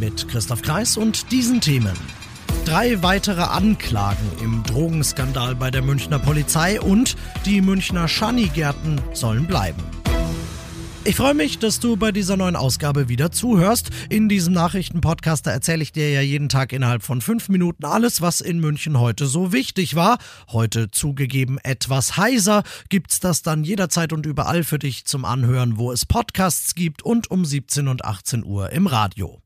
Mit Christoph Kreis und diesen Themen. Drei weitere Anklagen im Drogenskandal bei der Münchner Polizei und die Münchner Schanigärten sollen bleiben. Ich freue mich, dass du bei dieser neuen Ausgabe wieder zuhörst. In diesem Nachrichtenpodcast erzähle ich dir ja jeden Tag innerhalb von fünf Minuten alles, was in München heute so wichtig war. Heute zugegeben etwas heiser. Gibt's das dann jederzeit und überall für dich zum Anhören, wo es Podcasts gibt und um 17 und 18 Uhr im Radio.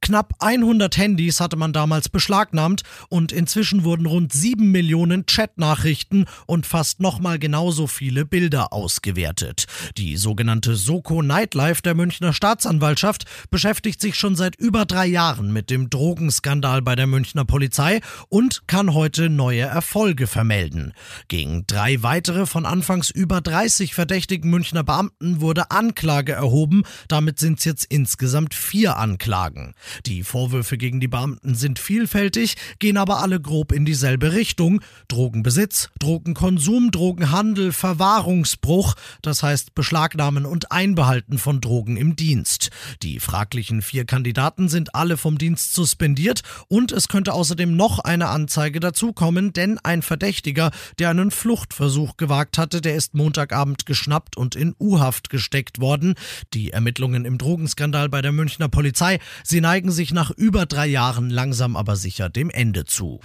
Knapp 100 Handys hatte man damals beschlagnahmt und inzwischen wurden rund 7 Millionen Chatnachrichten und fast nochmal genauso viele Bilder ausgewertet. Die sogenannte Soko Nightlife der Münchner Staatsanwaltschaft beschäftigt sich schon seit über drei Jahren mit dem Drogenskandal bei der Münchner Polizei und kann heute neue Erfolge vermelden. Gegen drei weitere von anfangs über 30 verdächtigen Münchner Beamten wurde Anklage erhoben. Damit sind es jetzt insgesamt vier Anklagen sagen. Die Vorwürfe gegen die Beamten sind vielfältig, gehen aber alle grob in dieselbe Richtung. Drogenbesitz, Drogenkonsum, Drogenhandel, Verwahrungsbruch, das heißt Beschlagnahmen und Einbehalten von Drogen im Dienst. Die fraglichen vier Kandidaten sind alle vom Dienst suspendiert und es könnte außerdem noch eine Anzeige dazukommen, denn ein Verdächtiger, der einen Fluchtversuch gewagt hatte, der ist Montagabend geschnappt und in U-Haft gesteckt worden. Die Ermittlungen im Drogenskandal bei der Münchner Polizei Sie neigen sich nach über drei Jahren langsam aber sicher dem Ende zu.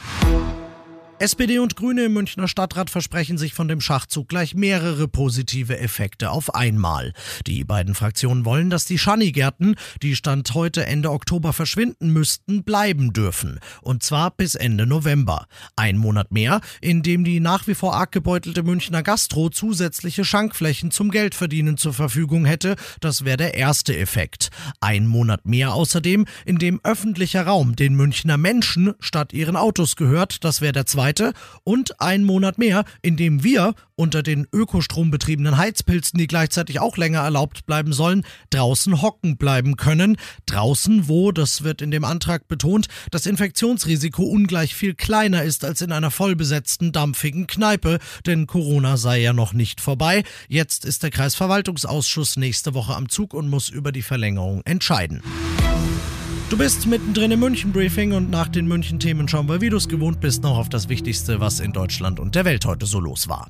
SPD und Grüne im Münchner Stadtrat versprechen sich von dem Schachzug gleich mehrere positive Effekte auf einmal. Die beiden Fraktionen wollen, dass die Schanigärten, die Stand heute Ende Oktober verschwinden müssten, bleiben dürfen. Und zwar bis Ende November. Ein Monat mehr, in dem die nach wie vor arg gebeutelte Münchner Gastro zusätzliche Schankflächen zum Geldverdienen zur Verfügung hätte. Das wäre der erste Effekt. Ein Monat mehr außerdem, in dem öffentlicher Raum den Münchner Menschen statt ihren Autos gehört. Das wäre der zweite Seite und einen Monat mehr, in dem wir unter den ökostrombetriebenen Heizpilzen, die gleichzeitig auch länger erlaubt bleiben sollen, draußen hocken bleiben können. Draußen, wo, das wird in dem Antrag betont, das Infektionsrisiko ungleich viel kleiner ist als in einer vollbesetzten, dampfigen Kneipe, denn Corona sei ja noch nicht vorbei. Jetzt ist der Kreisverwaltungsausschuss nächste Woche am Zug und muss über die Verlängerung entscheiden. Du bist mittendrin im München-Briefing und nach den München-Themen schauen wir, wie du es gewohnt bist, noch auf das Wichtigste, was in Deutschland und der Welt heute so los war.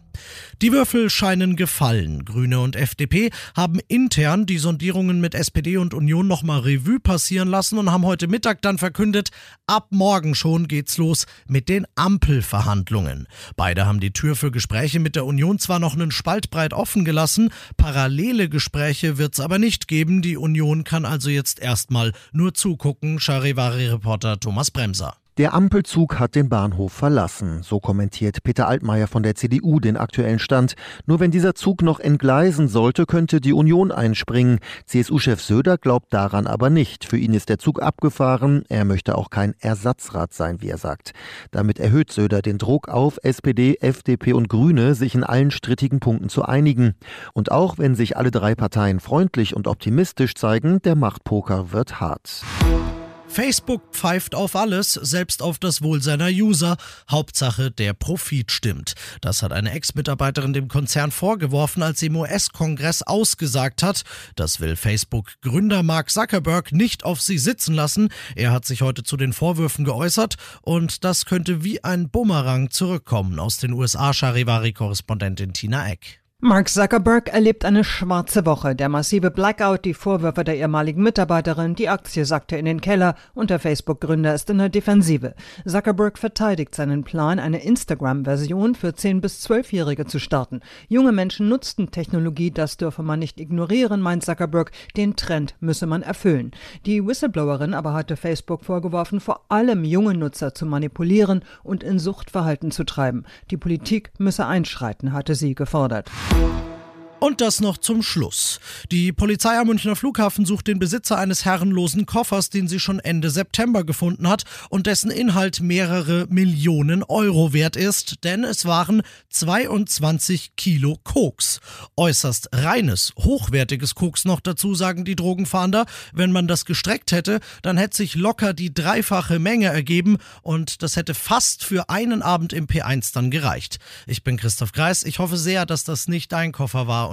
Die Würfel scheinen gefallen. Grüne und FDP haben intern die Sondierungen mit SPD und Union nochmal Revue passieren lassen und haben heute Mittag dann verkündet, ab morgen schon geht's los mit den Ampelverhandlungen. Beide haben die Tür für Gespräche mit der Union zwar noch einen Spalt breit offen gelassen, parallele Gespräche wird's aber nicht geben. Die Union kann also jetzt erstmal nur zugucken gucken, Charivari-Reporter Thomas Bremser. Der Ampelzug hat den Bahnhof verlassen, so kommentiert Peter Altmaier von der CDU den aktuellen Stand. Nur wenn dieser Zug noch entgleisen sollte, könnte die Union einspringen. CSU-Chef Söder glaubt daran aber nicht. Für ihn ist der Zug abgefahren. Er möchte auch kein Ersatzrad sein, wie er sagt. Damit erhöht Söder den Druck auf SPD, FDP und Grüne, sich in allen strittigen Punkten zu einigen. Und auch wenn sich alle drei Parteien freundlich und optimistisch zeigen, der Machtpoker wird hart. Facebook pfeift auf alles, selbst auf das Wohl seiner User. Hauptsache, der Profit stimmt. Das hat eine Ex-Mitarbeiterin dem Konzern vorgeworfen, als sie im US-Kongress ausgesagt hat. Das will Facebook-Gründer Mark Zuckerberg nicht auf sie sitzen lassen. Er hat sich heute zu den Vorwürfen geäußert und das könnte wie ein Bumerang zurückkommen aus den USA. Charivari-Korrespondentin Tina Eck. Mark Zuckerberg erlebt eine schwarze Woche. Der massive Blackout, die Vorwürfe der ehemaligen Mitarbeiterin, die Aktie sackte in den Keller und der Facebook-Gründer ist in der Defensive. Zuckerberg verteidigt seinen Plan, eine Instagram-Version für 10- bis 12-Jährige zu starten. Junge Menschen nutzten Technologie, das dürfe man nicht ignorieren, meint Zuckerberg. Den Trend müsse man erfüllen. Die Whistleblowerin aber hatte Facebook vorgeworfen, vor allem junge Nutzer zu manipulieren und in Suchtverhalten zu treiben. Die Politik müsse einschreiten, hatte sie gefordert. you Und das noch zum Schluss. Die Polizei am Münchner Flughafen sucht den Besitzer eines herrenlosen Koffers, den sie schon Ende September gefunden hat und dessen Inhalt mehrere Millionen Euro wert ist, denn es waren 22 Kilo Koks. Äußerst reines, hochwertiges Koks noch dazu, sagen die Drogenfahnder. Wenn man das gestreckt hätte, dann hätte sich locker die dreifache Menge ergeben und das hätte fast für einen Abend im P1 dann gereicht. Ich bin Christoph Kreis. Ich hoffe sehr, dass das nicht dein Koffer war